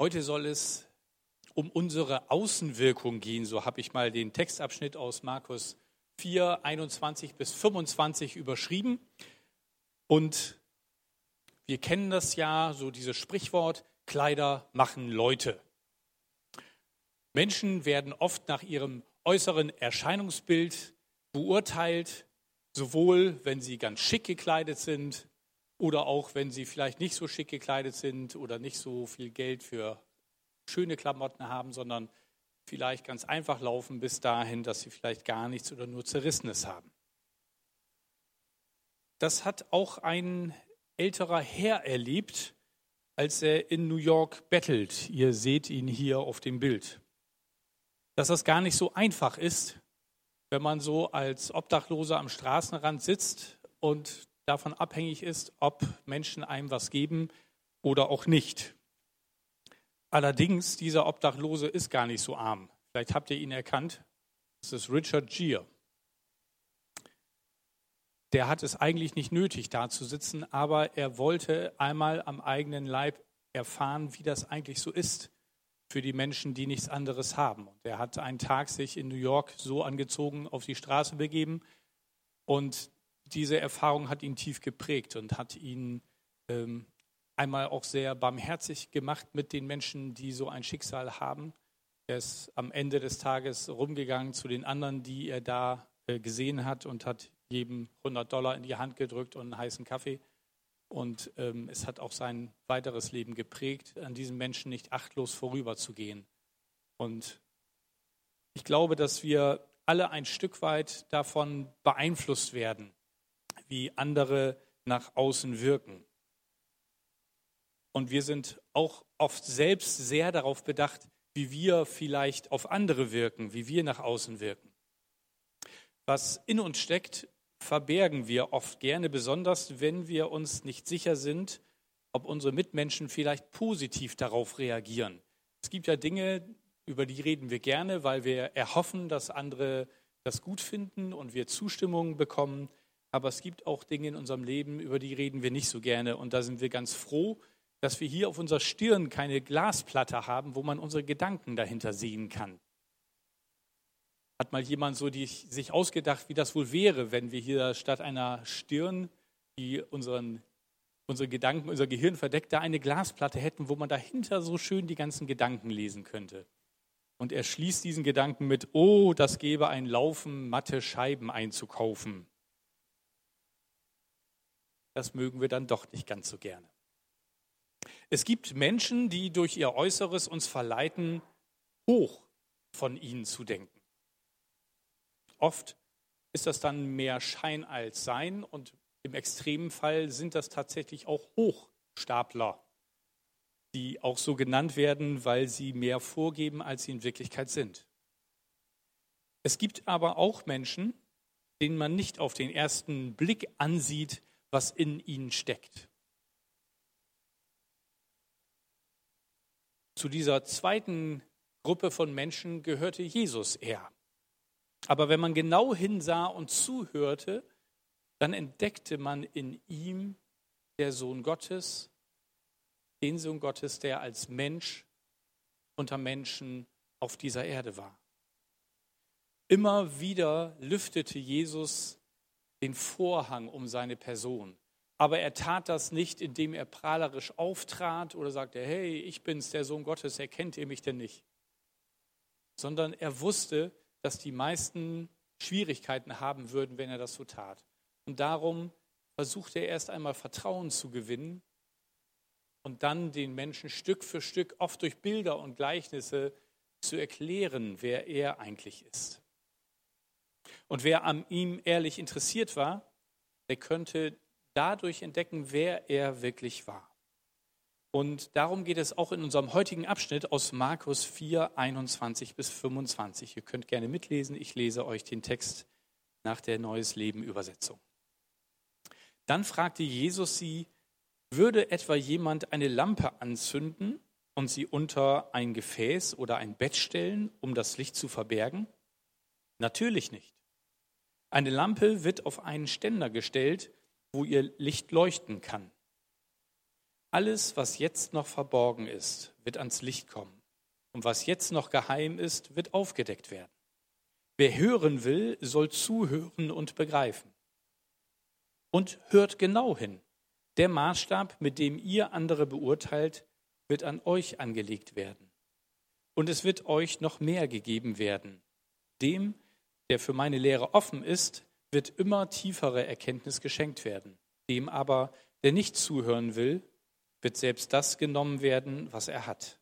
Heute soll es um unsere Außenwirkung gehen. So habe ich mal den Textabschnitt aus Markus 4, 21 bis 25 überschrieben. Und wir kennen das ja, so dieses Sprichwort, Kleider machen Leute. Menschen werden oft nach ihrem äußeren Erscheinungsbild beurteilt, sowohl wenn sie ganz schick gekleidet sind oder auch wenn sie vielleicht nicht so schick gekleidet sind oder nicht so viel Geld für schöne Klamotten haben, sondern vielleicht ganz einfach laufen bis dahin, dass sie vielleicht gar nichts oder nur Zerrissenes haben. Das hat auch ein älterer Herr erlebt, als er in New York bettelt. Ihr seht ihn hier auf dem Bild. Dass das gar nicht so einfach ist, wenn man so als Obdachloser am Straßenrand sitzt und davon abhängig ist, ob Menschen einem was geben oder auch nicht. Allerdings, dieser Obdachlose ist gar nicht so arm. Vielleicht habt ihr ihn erkannt. Das ist Richard Gere. Der hat es eigentlich nicht nötig, da zu sitzen, aber er wollte einmal am eigenen Leib erfahren, wie das eigentlich so ist für die Menschen, die nichts anderes haben. Und er hat einen Tag sich in New York so angezogen auf die Straße begeben und diese Erfahrung hat ihn tief geprägt und hat ihn ähm, einmal auch sehr barmherzig gemacht mit den Menschen, die so ein Schicksal haben. Er ist am Ende des Tages rumgegangen zu den anderen, die er da äh, gesehen hat und hat jedem 100 Dollar in die Hand gedrückt und einen heißen Kaffee. Und ähm, es hat auch sein weiteres Leben geprägt, an diesen Menschen nicht achtlos vorüberzugehen. Und ich glaube, dass wir alle ein Stück weit davon beeinflusst werden, wie andere nach außen wirken. Und wir sind auch oft selbst sehr darauf bedacht, wie wir vielleicht auf andere wirken, wie wir nach außen wirken. Was in uns steckt, verbergen wir oft gerne, besonders wenn wir uns nicht sicher sind, ob unsere Mitmenschen vielleicht positiv darauf reagieren. Es gibt ja Dinge, über die reden wir gerne, weil wir erhoffen, dass andere das gut finden und wir Zustimmung bekommen. Aber es gibt auch Dinge in unserem Leben, über die reden wir nicht so gerne. Und da sind wir ganz froh, dass wir hier auf unserer Stirn keine Glasplatte haben, wo man unsere Gedanken dahinter sehen kann. Hat mal jemand so die, sich ausgedacht, wie das wohl wäre, wenn wir hier statt einer Stirn, die unseren, unsere Gedanken, unser Gehirn verdeckt, da eine Glasplatte hätten, wo man dahinter so schön die ganzen Gedanken lesen könnte. Und er schließt diesen Gedanken mit, oh, das gäbe ein Laufen, matte Scheiben einzukaufen das mögen wir dann doch nicht ganz so gerne. Es gibt Menschen, die durch ihr Äußeres uns verleiten, hoch von ihnen zu denken. Oft ist das dann mehr Schein als Sein und im extremen Fall sind das tatsächlich auch Hochstapler, die auch so genannt werden, weil sie mehr vorgeben, als sie in Wirklichkeit sind. Es gibt aber auch Menschen, denen man nicht auf den ersten Blick ansieht, was in ihnen steckt. Zu dieser zweiten Gruppe von Menschen gehörte Jesus eher. Aber wenn man genau hinsah und zuhörte, dann entdeckte man in ihm der Sohn Gottes, den Sohn Gottes, der als Mensch unter Menschen auf dieser Erde war. Immer wieder lüftete Jesus den Vorhang um seine Person. Aber er tat das nicht, indem er prahlerisch auftrat oder sagte, hey, ich bin's, der Sohn Gottes, erkennt ihr mich denn nicht? Sondern er wusste, dass die meisten Schwierigkeiten haben würden, wenn er das so tat. Und darum versuchte er erst einmal Vertrauen zu gewinnen und dann den Menschen Stück für Stück, oft durch Bilder und Gleichnisse, zu erklären, wer er eigentlich ist. Und wer an ihm ehrlich interessiert war, der könnte dadurch entdecken, wer er wirklich war. Und darum geht es auch in unserem heutigen Abschnitt aus Markus 4, 21 bis 25. Ihr könnt gerne mitlesen. Ich lese euch den Text nach der Neues Leben Übersetzung. Dann fragte Jesus sie, würde etwa jemand eine Lampe anzünden und sie unter ein Gefäß oder ein Bett stellen, um das Licht zu verbergen? Natürlich nicht. Eine Lampe wird auf einen Ständer gestellt, wo ihr Licht leuchten kann. Alles, was jetzt noch verborgen ist, wird ans Licht kommen. Und was jetzt noch geheim ist, wird aufgedeckt werden. Wer hören will, soll zuhören und begreifen. Und hört genau hin. Der Maßstab, mit dem ihr andere beurteilt, wird an euch angelegt werden. Und es wird euch noch mehr gegeben werden. Dem, der für meine Lehre offen ist, wird immer tiefere Erkenntnis geschenkt werden. Dem aber, der nicht zuhören will, wird selbst das genommen werden, was er hat.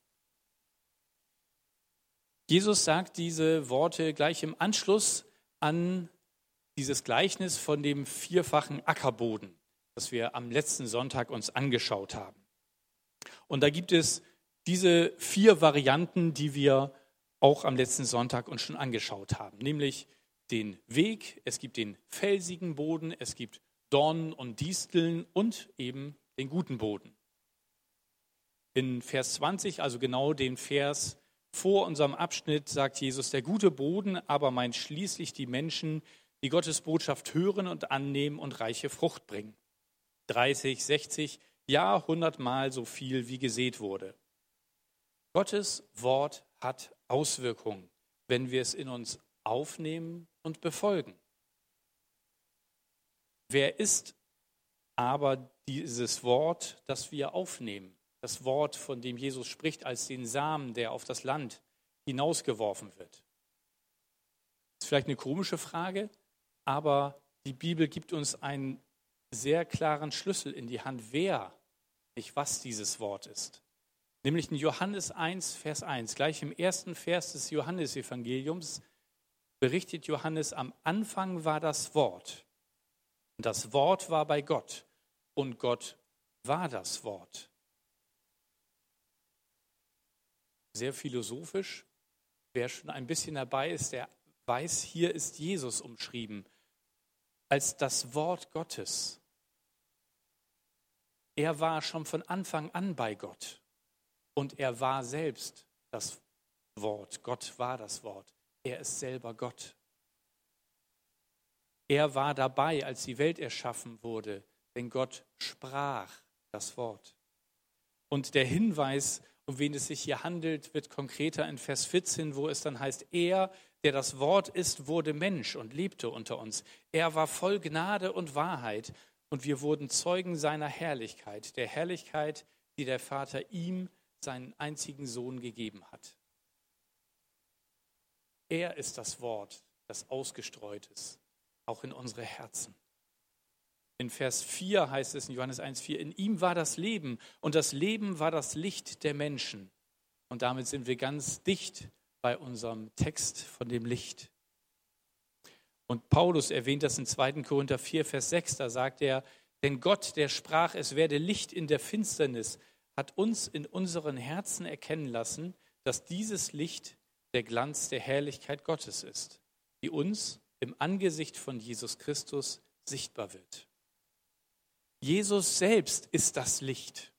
Jesus sagt diese Worte gleich im Anschluss an dieses Gleichnis von dem vierfachen Ackerboden, das wir am letzten Sonntag uns angeschaut haben. Und da gibt es diese vier Varianten, die wir auch am letzten Sonntag uns schon angeschaut haben, nämlich den Weg, es gibt den felsigen Boden, es gibt Dornen und Disteln und eben den guten Boden. In Vers 20, also genau den Vers vor unserem Abschnitt, sagt Jesus, der gute Boden aber meint schließlich die Menschen, die Gottes Botschaft hören und annehmen und reiche Frucht bringen. 30, 60, ja, hundertmal so viel, wie gesät wurde. Gottes Wort hat Auswirkungen, wenn wir es in uns aufnehmen und befolgen. Wer ist aber dieses Wort, das wir aufnehmen? Das Wort, von dem Jesus spricht, als den Samen, der auf das Land hinausgeworfen wird. Das ist vielleicht eine komische Frage, aber die Bibel gibt uns einen sehr klaren Schlüssel in die Hand, wer, nicht was dieses Wort ist. Nämlich in Johannes 1, Vers 1, gleich im ersten Vers des Johannesevangeliums berichtet Johannes, am Anfang war das Wort. Und das Wort war bei Gott. Und Gott war das Wort. Sehr philosophisch. Wer schon ein bisschen dabei ist, der weiß, hier ist Jesus umschrieben als das Wort Gottes. Er war schon von Anfang an bei Gott und er war selbst das Wort. Gott war das Wort. Er ist selber Gott. Er war dabei, als die Welt erschaffen wurde, denn Gott sprach das Wort. Und der Hinweis, um wen es sich hier handelt, wird konkreter in Vers 14, wo es dann heißt, er, der das Wort ist, wurde Mensch und lebte unter uns. Er war voll Gnade und Wahrheit und wir wurden Zeugen seiner Herrlichkeit, der Herrlichkeit, die der Vater ihm, seinen einzigen Sohn, gegeben hat. Er ist das Wort, das ausgestreut ist, auch in unsere Herzen. In Vers 4 heißt es in Johannes 1,4, in ihm war das Leben und das Leben war das Licht der Menschen. Und damit sind wir ganz dicht bei unserem Text von dem Licht. Und Paulus erwähnt das in 2. Korinther 4, Vers 6, da sagt er, denn Gott, der sprach, es werde Licht in der Finsternis, hat uns in unseren Herzen erkennen lassen, dass dieses Licht der Glanz der Herrlichkeit Gottes ist, die uns im Angesicht von Jesus Christus sichtbar wird. Jesus selbst ist das Licht,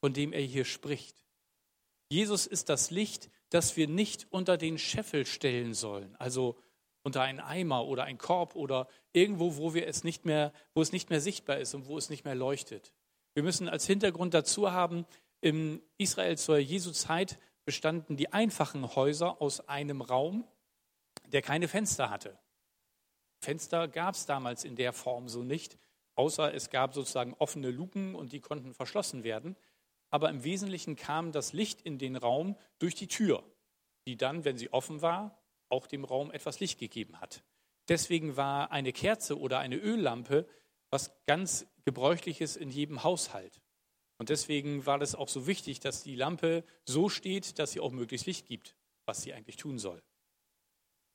von dem er hier spricht. Jesus ist das Licht, das wir nicht unter den Scheffel stellen sollen, also unter einen Eimer oder einen Korb oder irgendwo, wo wir es nicht mehr, wo es nicht mehr sichtbar ist und wo es nicht mehr leuchtet. Wir müssen als Hintergrund dazu haben, in Israel zur Jesu Zeit bestanden die einfachen Häuser aus einem Raum, der keine Fenster hatte. Fenster gab es damals in der Form so nicht, außer es gab sozusagen offene Luken und die konnten verschlossen werden. Aber im Wesentlichen kam das Licht in den Raum durch die Tür, die dann, wenn sie offen war, auch dem Raum etwas Licht gegeben hat. Deswegen war eine Kerze oder eine Öllampe was ganz gebräuchliches in jedem Haushalt. Und deswegen war es auch so wichtig, dass die Lampe so steht, dass sie auch möglichst Licht gibt, was sie eigentlich tun soll.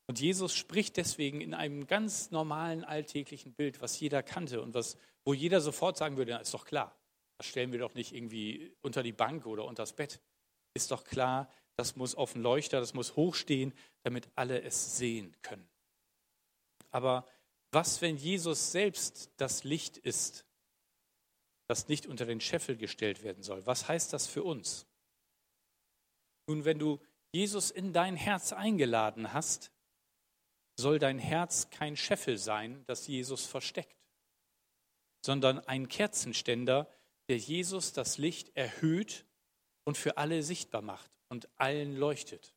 Und Jesus spricht deswegen in einem ganz normalen alltäglichen Bild, was jeder kannte und was, wo jeder sofort sagen würde, ist doch klar, das stellen wir doch nicht irgendwie unter die Bank oder unter das Bett. Ist doch klar, das muss auf den Leuchter, das muss hochstehen, damit alle es sehen können. Aber was, wenn Jesus selbst das Licht ist, das nicht unter den Scheffel gestellt werden soll? Was heißt das für uns? Nun, wenn du Jesus in dein Herz eingeladen hast, soll dein Herz kein Scheffel sein, das Jesus versteckt, sondern ein Kerzenständer, der Jesus das Licht erhöht und für alle sichtbar macht und allen leuchtet.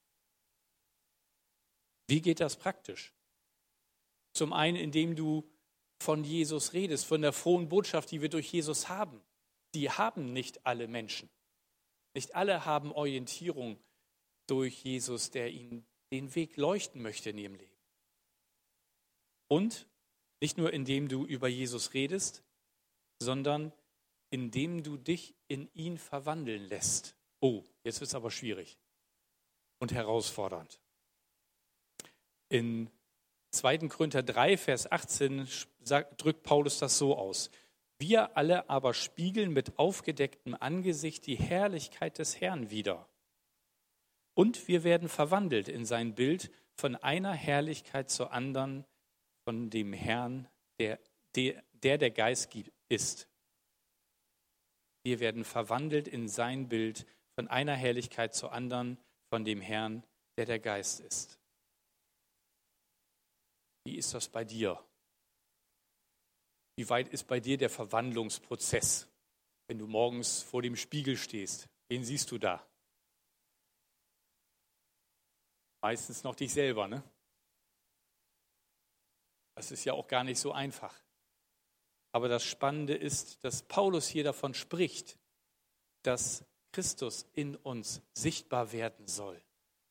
Wie geht das praktisch? Zum einen, indem du von Jesus redest, von der frohen Botschaft, die wir durch Jesus haben. Die haben nicht alle Menschen. Nicht alle haben Orientierung durch Jesus, der ihnen den Weg leuchten möchte in ihrem Leben. Und nicht nur indem du über Jesus redest, sondern indem du dich in ihn verwandeln lässt. Oh, jetzt wird es aber schwierig und herausfordernd. In 2. Korinther 3, Vers 18 drückt Paulus das so aus. Wir alle aber spiegeln mit aufgedecktem Angesicht die Herrlichkeit des Herrn wider. Und wir werden verwandelt in sein Bild von einer Herrlichkeit zur anderen, von dem Herrn, der der, der, Geist ist. Wir werden verwandelt in sein Bild von einer Herrlichkeit zur anderen, von dem Herrn, der der Geist ist. Wie ist das bei dir? Wie weit ist bei dir der Verwandlungsprozess, wenn du morgens vor dem Spiegel stehst? Wen siehst du da? Meistens noch dich selber, ne? Das ist ja auch gar nicht so einfach. Aber das Spannende ist, dass Paulus hier davon spricht, dass Christus in uns sichtbar werden soll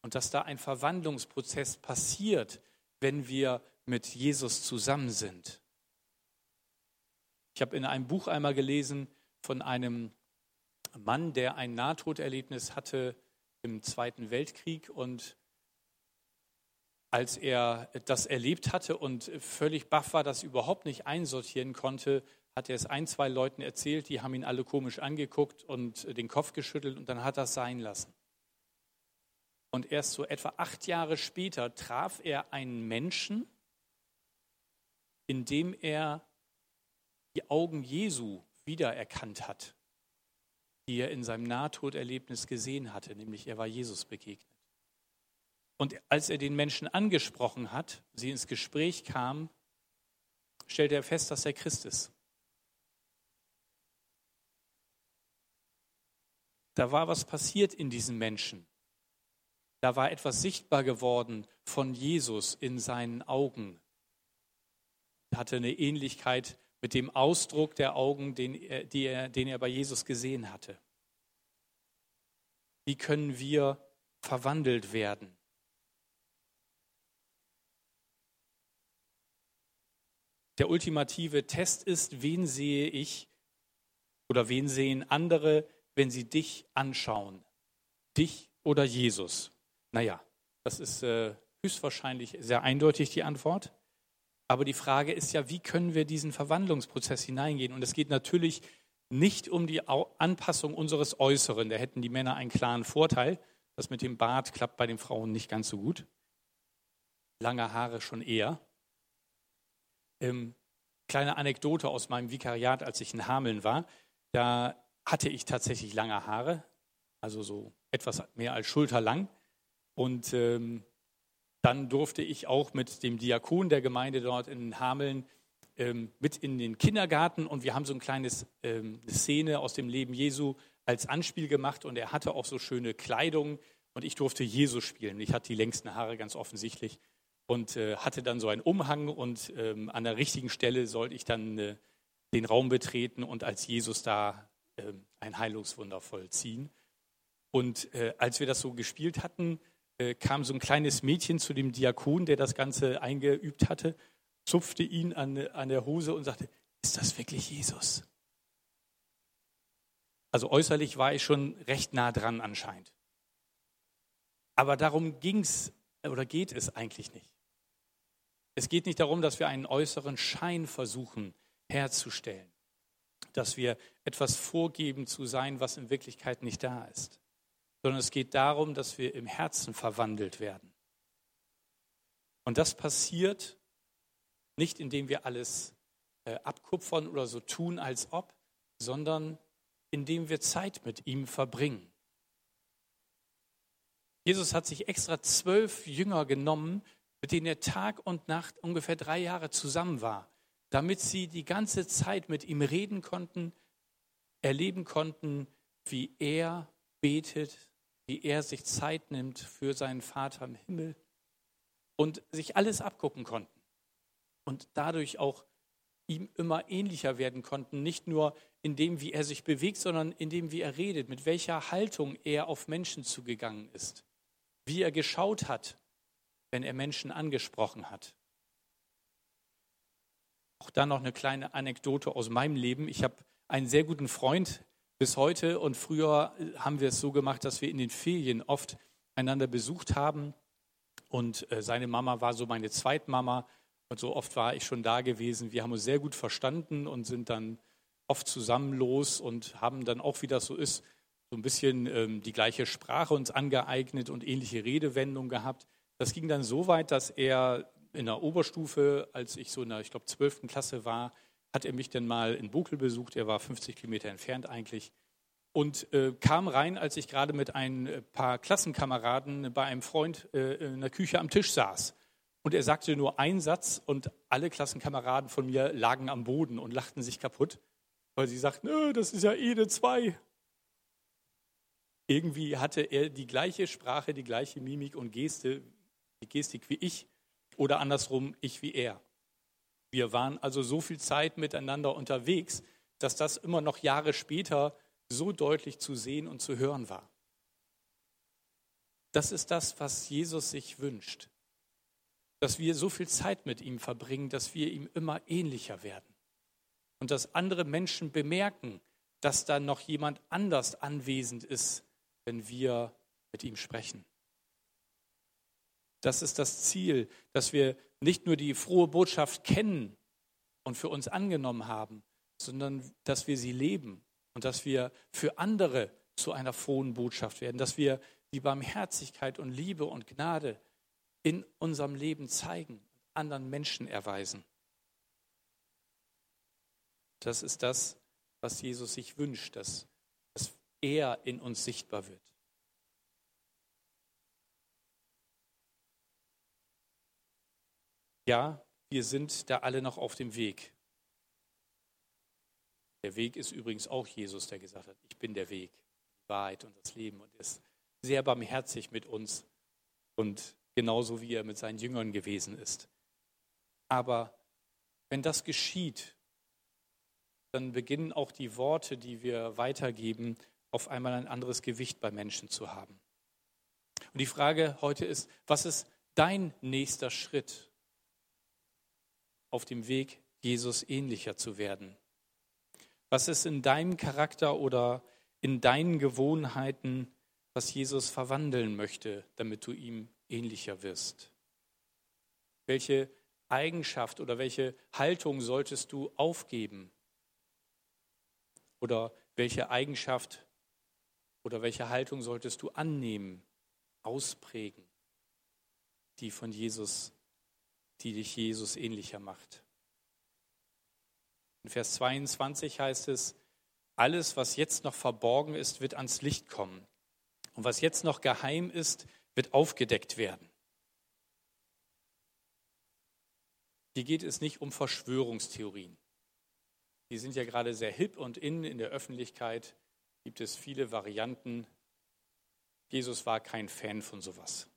und dass da ein Verwandlungsprozess passiert, wenn wir mit Jesus zusammen sind. Ich habe in einem Buch einmal gelesen von einem Mann, der ein Nahtoderlebnis hatte im Zweiten Weltkrieg und als er das erlebt hatte und völlig baff war, das überhaupt nicht einsortieren konnte, hat er es ein, zwei Leuten erzählt, die haben ihn alle komisch angeguckt und den Kopf geschüttelt und dann hat er es sein lassen. Und erst so etwa acht Jahre später traf er einen Menschen, indem er die Augen Jesu wiedererkannt hat, die er in seinem Nahtoderlebnis gesehen hatte, nämlich er war Jesus begegnet. Und als er den Menschen angesprochen hat, sie ins Gespräch kam, stellte er fest, dass er Christ ist. Da war was passiert in diesem Menschen. Da war etwas sichtbar geworden von Jesus in seinen Augen hatte eine Ähnlichkeit mit dem Ausdruck der Augen, den er, er, den er bei Jesus gesehen hatte. Wie können wir verwandelt werden? Der ultimative Test ist, wen sehe ich oder wen sehen andere, wenn sie dich anschauen? Dich oder Jesus? Naja, das ist äh, höchstwahrscheinlich sehr eindeutig die Antwort. Aber die Frage ist ja, wie können wir diesen Verwandlungsprozess hineingehen? Und es geht natürlich nicht um die Anpassung unseres Äußeren. Da hätten die Männer einen klaren Vorteil. Das mit dem Bart klappt bei den Frauen nicht ganz so gut. Lange Haare schon eher. Ähm, kleine Anekdote aus meinem Vikariat, als ich in Hameln war. Da hatte ich tatsächlich lange Haare, also so etwas mehr als schulterlang. Und ähm, dann durfte ich auch mit dem Diakon der Gemeinde dort in Hameln ähm, mit in den Kindergarten und wir haben so ein kleines ähm, Szene aus dem Leben Jesu als Anspiel gemacht und er hatte auch so schöne Kleidung und ich durfte Jesus spielen. Ich hatte die längsten Haare ganz offensichtlich und äh, hatte dann so einen Umhang und ähm, an der richtigen Stelle sollte ich dann äh, den Raum betreten und als Jesus da äh, ein Heilungswunder vollziehen. Und äh, als wir das so gespielt hatten, kam so ein kleines Mädchen zu dem Diakon, der das Ganze eingeübt hatte, zupfte ihn an, an der Hose und sagte, ist das wirklich Jesus? Also äußerlich war ich schon recht nah dran anscheinend. Aber darum ging es oder geht es eigentlich nicht. Es geht nicht darum, dass wir einen äußeren Schein versuchen herzustellen, dass wir etwas vorgeben zu sein, was in Wirklichkeit nicht da ist sondern es geht darum, dass wir im Herzen verwandelt werden. Und das passiert nicht, indem wir alles äh, abkupfern oder so tun, als ob, sondern indem wir Zeit mit ihm verbringen. Jesus hat sich extra zwölf Jünger genommen, mit denen er Tag und Nacht ungefähr drei Jahre zusammen war, damit sie die ganze Zeit mit ihm reden konnten, erleben konnten, wie er betet, wie er sich Zeit nimmt für seinen Vater im Himmel und sich alles abgucken konnten und dadurch auch ihm immer ähnlicher werden konnten, nicht nur in dem, wie er sich bewegt, sondern in dem, wie er redet, mit welcher Haltung er auf Menschen zugegangen ist, wie er geschaut hat, wenn er Menschen angesprochen hat. Auch da noch eine kleine Anekdote aus meinem Leben. Ich habe einen sehr guten Freund bis heute und früher haben wir es so gemacht, dass wir in den Ferien oft einander besucht haben und äh, seine Mama war so meine Zweitmama und so oft war ich schon da gewesen. Wir haben uns sehr gut verstanden und sind dann oft zusammen los und haben dann auch, wie das so ist, so ein bisschen ähm, die gleiche Sprache uns angeeignet und ähnliche Redewendungen gehabt. Das ging dann so weit, dass er in der Oberstufe, als ich so in der, ich glaube, 12. Klasse war, hat er mich dann mal in Bukel besucht. Er war 50 Kilometer entfernt eigentlich und äh, kam rein, als ich gerade mit ein äh, paar Klassenkameraden bei einem Freund äh, in der Küche am Tisch saß. Und er sagte nur einen Satz und alle Klassenkameraden von mir lagen am Boden und lachten sich kaputt, weil sie sagten, das ist ja Ede 2. Irgendwie hatte er die gleiche Sprache, die gleiche Mimik und Geste, die Gestik wie ich oder andersrum ich wie er. Wir waren also so viel Zeit miteinander unterwegs, dass das immer noch Jahre später so deutlich zu sehen und zu hören war. Das ist das, was Jesus sich wünscht. Dass wir so viel Zeit mit ihm verbringen, dass wir ihm immer ähnlicher werden. Und dass andere Menschen bemerken, dass da noch jemand anders anwesend ist, wenn wir mit ihm sprechen. Das ist das Ziel, dass wir nicht nur die frohe Botschaft kennen und für uns angenommen haben, sondern dass wir sie leben und dass wir für andere zu einer frohen Botschaft werden, dass wir die Barmherzigkeit und Liebe und Gnade in unserem Leben zeigen und anderen Menschen erweisen. Das ist das, was Jesus sich wünscht, dass, dass er in uns sichtbar wird. Ja, wir sind da alle noch auf dem Weg. Der Weg ist übrigens auch Jesus, der gesagt hat, ich bin der Weg, die Wahrheit und das Leben und ist sehr barmherzig mit uns und genauso wie er mit seinen Jüngern gewesen ist. Aber wenn das geschieht, dann beginnen auch die Worte, die wir weitergeben, auf einmal ein anderes Gewicht bei Menschen zu haben. Und die Frage heute ist, was ist dein nächster Schritt auf dem Weg, Jesus ähnlicher zu werden? Was ist in deinem Charakter oder in deinen Gewohnheiten, was Jesus verwandeln möchte, damit du ihm ähnlicher wirst? Welche Eigenschaft oder welche Haltung solltest du aufgeben? Oder welche Eigenschaft oder welche Haltung solltest du annehmen, ausprägen, die von Jesus, die dich Jesus ähnlicher macht? In Vers 22 heißt es, alles, was jetzt noch verborgen ist, wird ans Licht kommen. Und was jetzt noch geheim ist, wird aufgedeckt werden. Hier geht es nicht um Verschwörungstheorien. Die sind ja gerade sehr hip und in. In der Öffentlichkeit gibt es viele Varianten. Jesus war kein Fan von sowas.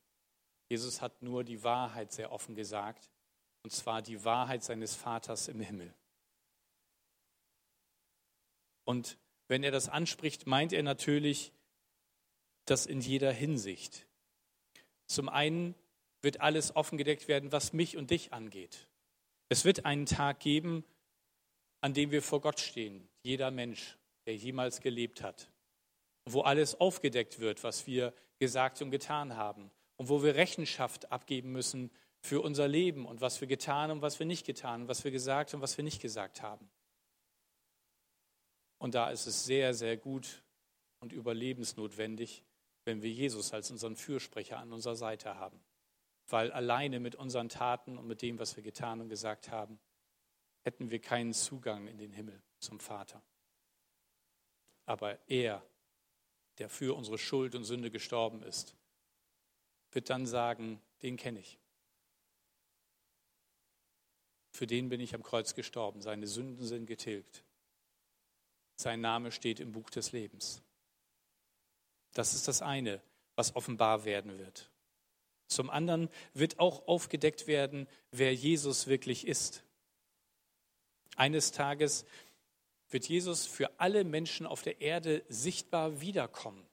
Jesus hat nur die Wahrheit sehr offen gesagt, und zwar die Wahrheit seines Vaters im Himmel. Und wenn er das anspricht, meint er natürlich das in jeder Hinsicht. Zum einen wird alles offengedeckt werden, was mich und dich angeht. Es wird einen Tag geben, an dem wir vor Gott stehen, jeder Mensch, der jemals gelebt hat, wo alles aufgedeckt wird, was wir gesagt und getan haben und wo wir Rechenschaft abgeben müssen für unser Leben und was wir getan und was wir nicht getan, haben, was wir gesagt und was wir nicht gesagt haben. Und da ist es sehr, sehr gut und überlebensnotwendig, wenn wir Jesus als unseren Fürsprecher an unserer Seite haben. Weil alleine mit unseren Taten und mit dem, was wir getan und gesagt haben, hätten wir keinen Zugang in den Himmel zum Vater. Aber er, der für unsere Schuld und Sünde gestorben ist, wird dann sagen, den kenne ich. Für den bin ich am Kreuz gestorben, seine Sünden sind getilgt. sein Name steht im Buch des Lebens. Das ist das eine, was offenbar werden wird. Zum anderen wird auch aufgedeckt werden, wer Jesus wirklich ist. Eines Tages wird Jesus für alle Menschen auf der Erde sichtbar wiederkommen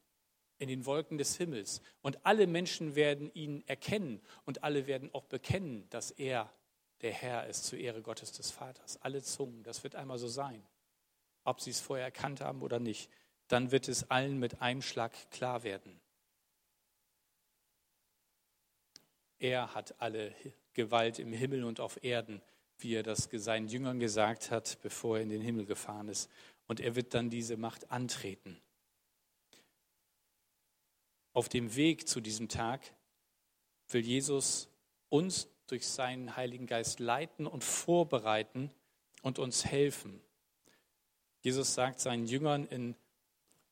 in den Wolken des Himmels. Und alle Menschen werden ihn erkennen und alle werden auch bekennen, dass er der Herr ist zur Ehre Gottes des Vaters. Alle Zungen, das wird einmal so sein. Ob sie es vorher erkannt haben oder nicht, dann wird es allen mit einem Schlag klar werden. Er hat alle Gewalt im Himmel und auf Erden, wie er das seinen Jüngern gesagt hat, bevor er in den Himmel gefahren ist. Und er wird dann diese Macht antreten. Auf dem Weg zu diesem Tag will Jesus uns durch seinen Heiligen Geist leiten und vorbereiten und uns helfen. Jesus sagt seinen Jüngern in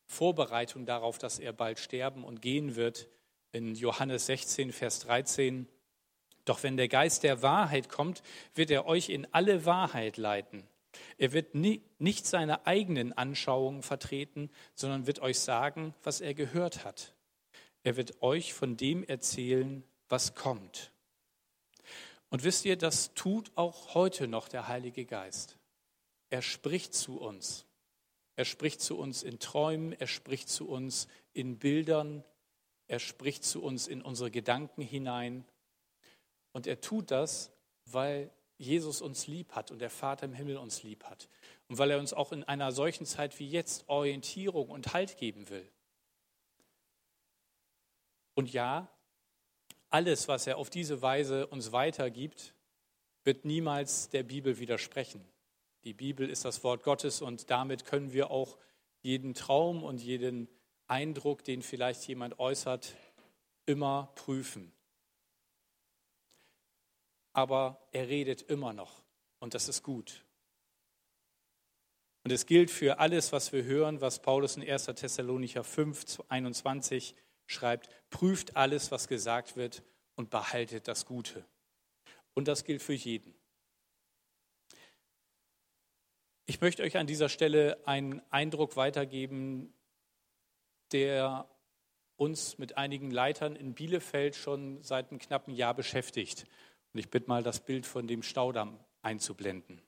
Vorbereitung darauf, dass er bald sterben und gehen wird, in Johannes 16, Vers 13. Doch wenn der Geist der Wahrheit kommt, wird er euch in alle Wahrheit leiten. Er wird nie, nicht seine eigenen Anschauungen vertreten, sondern wird euch sagen, was er gehört hat. Er wird euch von dem erzählen, was kommt. Und wisst ihr, das tut auch heute noch der Heilige Geist. Er spricht zu uns. Er spricht zu uns in Träumen, er spricht zu uns in Bildern, er spricht zu uns in unsere Gedanken hinein. Und er tut das, weil Jesus uns lieb hat und der Vater im Himmel uns lieb hat. Und weil er uns auch in einer solchen Zeit wie jetzt Orientierung und Halt geben will. Und ja, alles, was er auf diese Weise uns weitergibt, wird niemals der Bibel widersprechen. Die Bibel ist das Wort Gottes und damit können wir auch jeden Traum und jeden Eindruck, den vielleicht jemand äußert, immer prüfen. Aber er redet immer noch und das ist gut. Und es gilt für alles, was wir hören, was Paulus in 1. Thessalonicher 5, 21 schreibt, prüft alles, was gesagt wird und behaltet das Gute. Und das gilt für jeden. Ich möchte euch an dieser Stelle einen Eindruck weitergeben, der uns mit einigen Leitern in Bielefeld schon seit einem knappen Jahr beschäftigt. Und ich bitte mal, das Bild von dem Staudamm einzublenden.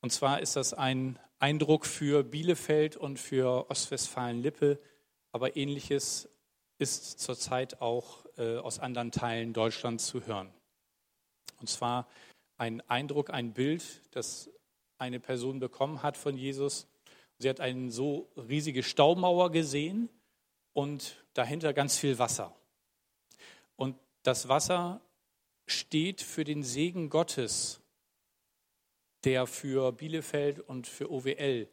Und zwar ist das ein Eindruck für Bielefeld und für Ostwestfalen-Lippe, aber ähnliches ist zurzeit auch äh, aus anderen Teilen Deutschlands zu hören. Und zwar ein Eindruck, ein Bild, das eine Person bekommen hat von Jesus Sie hat eine so riesige Staumauer gesehen und dahinter ganz viel Wasser. Und das Wasser steht für den Segen Gottes, der für Bielefeld und für OWL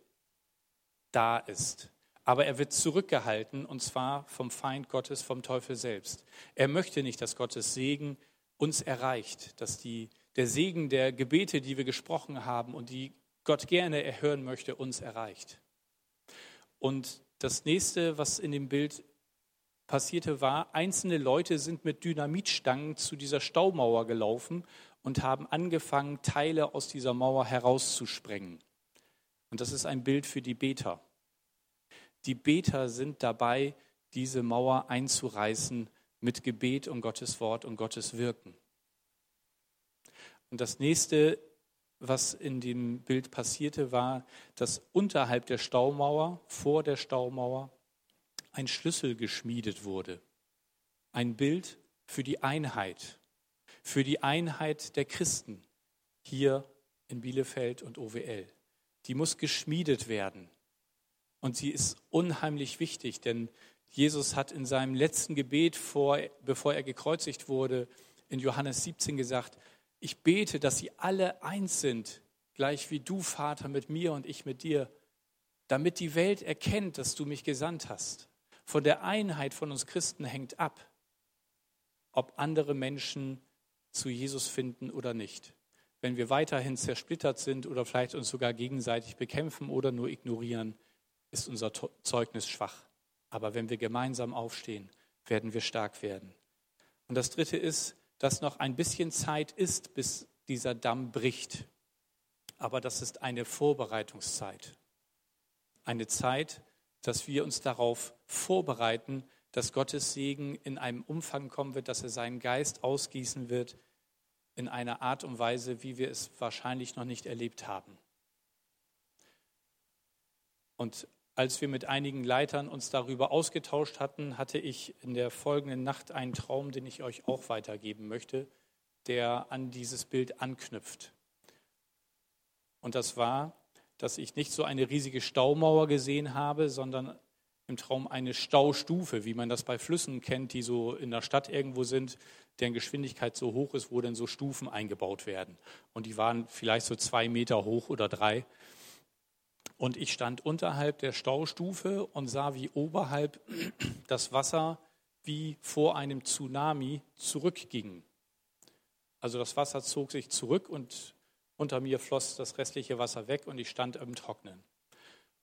da ist. Aber er wird zurückgehalten und zwar vom Feind Gottes, vom Teufel selbst. Er möchte nicht, dass Gottes Segen uns erreicht, dass die, der Segen der Gebete, die wir gesprochen haben und die Gott gerne erhören möchte, uns erreicht. Und das nächste, was in dem Bild passierte, war, einzelne Leute sind mit Dynamitstangen zu dieser Staumauer gelaufen und haben angefangen, Teile aus dieser Mauer herauszusprengen. Und das ist ein Bild für die Beter. Die Beter sind dabei, diese Mauer einzureißen mit Gebet und Gottes Wort und Gottes Wirken. Und das nächste was in dem Bild passierte, war, dass unterhalb der Staumauer, vor der Staumauer, ein Schlüssel geschmiedet wurde. Ein Bild für die Einheit, für die Einheit der Christen hier in Bielefeld und OWL. Die muss geschmiedet werden. Und sie ist unheimlich wichtig, denn Jesus hat in seinem letzten Gebet, vor, bevor er gekreuzigt wurde, in Johannes 17 gesagt, ich bete, dass sie alle eins sind, gleich wie du, Vater, mit mir und ich mit dir, damit die Welt erkennt, dass du mich gesandt hast. Von der Einheit von uns Christen hängt ab, ob andere Menschen zu Jesus finden oder nicht. Wenn wir weiterhin zersplittert sind oder vielleicht uns sogar gegenseitig bekämpfen oder nur ignorieren, ist unser Zeugnis schwach. Aber wenn wir gemeinsam aufstehen, werden wir stark werden. Und das Dritte ist, dass noch ein bisschen Zeit ist, bis dieser Damm bricht. Aber das ist eine Vorbereitungszeit. Eine Zeit, dass wir uns darauf vorbereiten, dass Gottes Segen in einem Umfang kommen wird, dass er seinen Geist ausgießen wird in einer Art und Weise, wie wir es wahrscheinlich noch nicht erlebt haben. Und als wir mit einigen Leitern uns darüber ausgetauscht hatten, hatte ich in der folgenden Nacht einen Traum, den ich euch auch weitergeben möchte, der an dieses Bild anknüpft. Und das war, dass ich nicht so eine riesige Staumauer gesehen habe, sondern im Traum eine Staustufe, wie man das bei Flüssen kennt, die so in der Stadt irgendwo sind, deren Geschwindigkeit so hoch ist, wo dann so Stufen eingebaut werden. Und die waren vielleicht so zwei Meter hoch oder drei. Und ich stand unterhalb der Staustufe und sah, wie oberhalb das Wasser wie vor einem Tsunami zurückging. Also das Wasser zog sich zurück und unter mir floss das restliche Wasser weg und ich stand im Trocknen.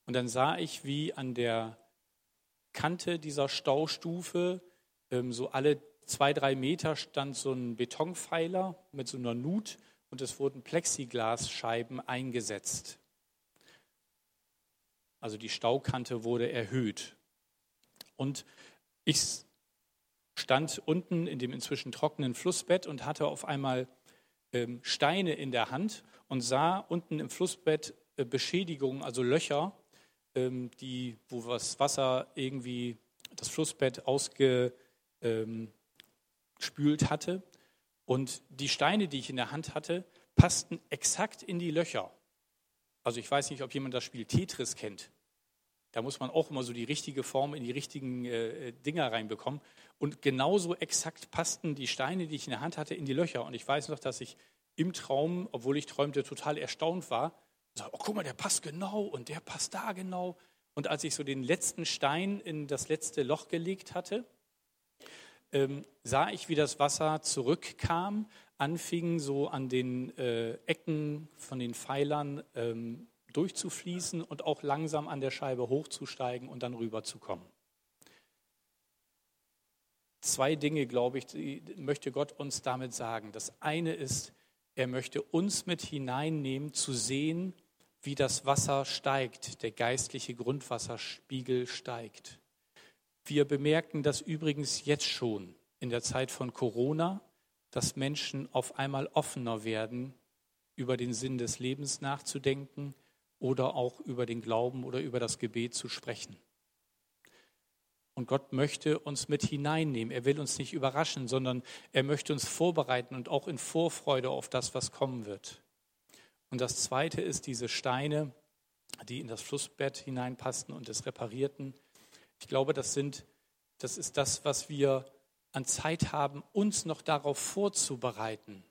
Und dann sah ich, wie an der Kante dieser Staustufe ähm, so alle zwei, drei Meter stand so ein Betonpfeiler mit so einer Nut und es wurden Plexiglasscheiben eingesetzt. Also die Staukante wurde erhöht. Und ich stand unten in dem inzwischen trockenen Flussbett und hatte auf einmal ähm, Steine in der Hand und sah unten im Flussbett äh, Beschädigungen, also Löcher, ähm, die, wo das Wasser irgendwie das Flussbett ausgespült ähm, hatte. Und die Steine, die ich in der Hand hatte, passten exakt in die Löcher. Also ich weiß nicht, ob jemand das Spiel Tetris kennt. Da muss man auch immer so die richtige Form in die richtigen äh, Dinger reinbekommen. Und genauso exakt passten die Steine, die ich in der Hand hatte, in die Löcher. Und ich weiß noch, dass ich im Traum, obwohl ich träumte, total erstaunt war. Und sagte, oh, guck mal, der passt genau und der passt da genau. Und als ich so den letzten Stein in das letzte Loch gelegt hatte, ähm, sah ich, wie das Wasser zurückkam, anfing so an den äh, Ecken von den Pfeilern ähm, durchzufließen und auch langsam an der Scheibe hochzusteigen und dann rüberzukommen. Zwei Dinge, glaube ich, möchte Gott uns damit sagen. Das eine ist, er möchte uns mit hineinnehmen, zu sehen, wie das Wasser steigt, der geistliche Grundwasserspiegel steigt. Wir bemerken das übrigens jetzt schon in der Zeit von Corona, dass Menschen auf einmal offener werden, über den Sinn des Lebens nachzudenken, oder auch über den Glauben oder über das Gebet zu sprechen. Und Gott möchte uns mit hineinnehmen. Er will uns nicht überraschen, sondern er möchte uns vorbereiten und auch in Vorfreude auf das, was kommen wird. Und das Zweite ist diese Steine, die in das Flussbett hineinpassten und es reparierten. Ich glaube, das, sind, das ist das, was wir an Zeit haben, uns noch darauf vorzubereiten,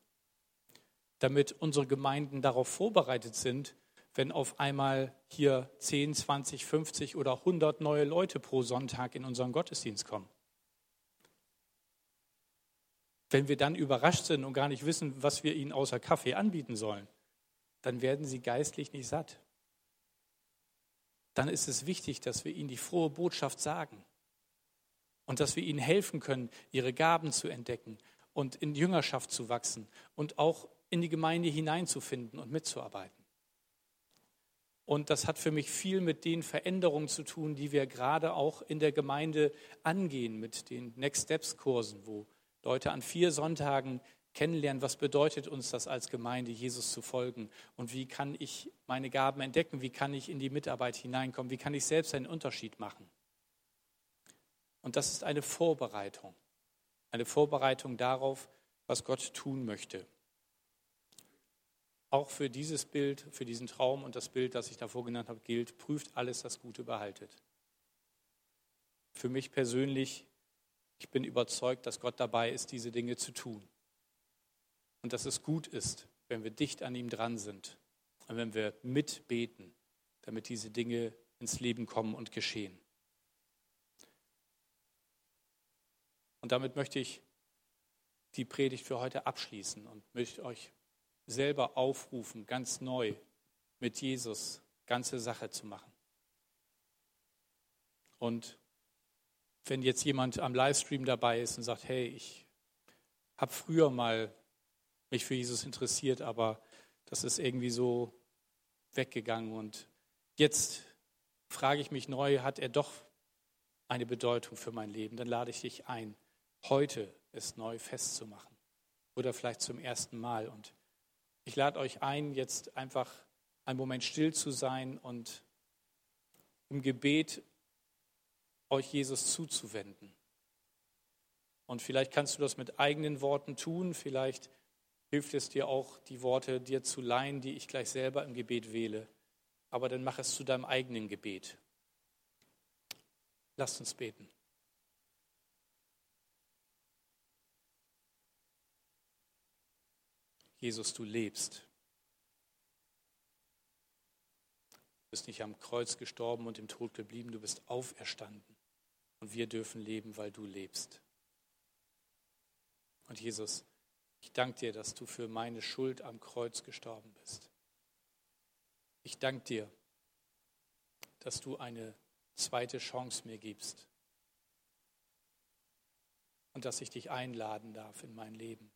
damit unsere Gemeinden darauf vorbereitet sind, wenn auf einmal hier 10, 20, 50 oder 100 neue Leute pro Sonntag in unseren Gottesdienst kommen. Wenn wir dann überrascht sind und gar nicht wissen, was wir ihnen außer Kaffee anbieten sollen, dann werden sie geistlich nicht satt. Dann ist es wichtig, dass wir ihnen die frohe Botschaft sagen und dass wir ihnen helfen können, ihre Gaben zu entdecken und in Jüngerschaft zu wachsen und auch in die Gemeinde hineinzufinden und mitzuarbeiten. Und das hat für mich viel mit den Veränderungen zu tun, die wir gerade auch in der Gemeinde angehen, mit den Next Steps Kursen, wo Leute an vier Sonntagen kennenlernen, was bedeutet uns das als Gemeinde, Jesus zu folgen? Und wie kann ich meine Gaben entdecken, wie kann ich in die Mitarbeit hineinkommen, wie kann ich selbst einen Unterschied machen. Und das ist eine Vorbereitung, eine Vorbereitung darauf, was Gott tun möchte auch für dieses Bild, für diesen Traum und das Bild, das ich davor genannt habe, gilt, prüft alles das Gute behaltet. Für mich persönlich, ich bin überzeugt, dass Gott dabei ist, diese Dinge zu tun. Und dass es gut ist, wenn wir dicht an ihm dran sind und wenn wir mitbeten, damit diese Dinge ins Leben kommen und geschehen. Und damit möchte ich die Predigt für heute abschließen und möchte euch selber aufrufen, ganz neu mit Jesus ganze Sache zu machen. Und wenn jetzt jemand am Livestream dabei ist und sagt, hey, ich habe früher mal mich für Jesus interessiert, aber das ist irgendwie so weggegangen und jetzt frage ich mich neu, hat er doch eine Bedeutung für mein Leben? Dann lade ich dich ein, heute es neu festzumachen oder vielleicht zum ersten Mal. Und ich lade euch ein, jetzt einfach einen Moment still zu sein und im Gebet euch Jesus zuzuwenden. Und vielleicht kannst du das mit eigenen Worten tun, vielleicht hilft es dir auch, die Worte dir zu leihen, die ich gleich selber im Gebet wähle. Aber dann mach es zu deinem eigenen Gebet. Lasst uns beten. Jesus, du lebst. Du bist nicht am Kreuz gestorben und im Tod geblieben, du bist auferstanden. Und wir dürfen leben, weil du lebst. Und Jesus, ich danke dir, dass du für meine Schuld am Kreuz gestorben bist. Ich danke dir, dass du eine zweite Chance mir gibst und dass ich dich einladen darf in mein Leben.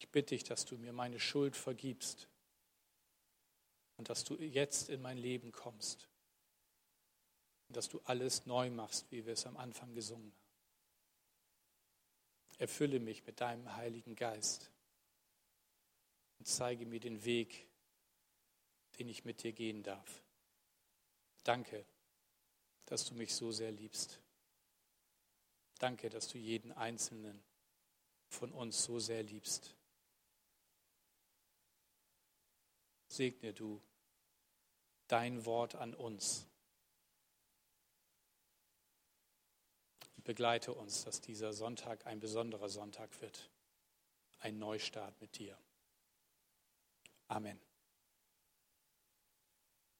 Ich bitte dich, dass du mir meine Schuld vergibst und dass du jetzt in mein Leben kommst und dass du alles neu machst, wie wir es am Anfang gesungen haben. Erfülle mich mit deinem Heiligen Geist und zeige mir den Weg, den ich mit dir gehen darf. Danke, dass du mich so sehr liebst. Danke, dass du jeden Einzelnen von uns so sehr liebst. Segne du dein Wort an uns. Begleite uns, dass dieser Sonntag ein besonderer Sonntag wird, ein Neustart mit dir. Amen.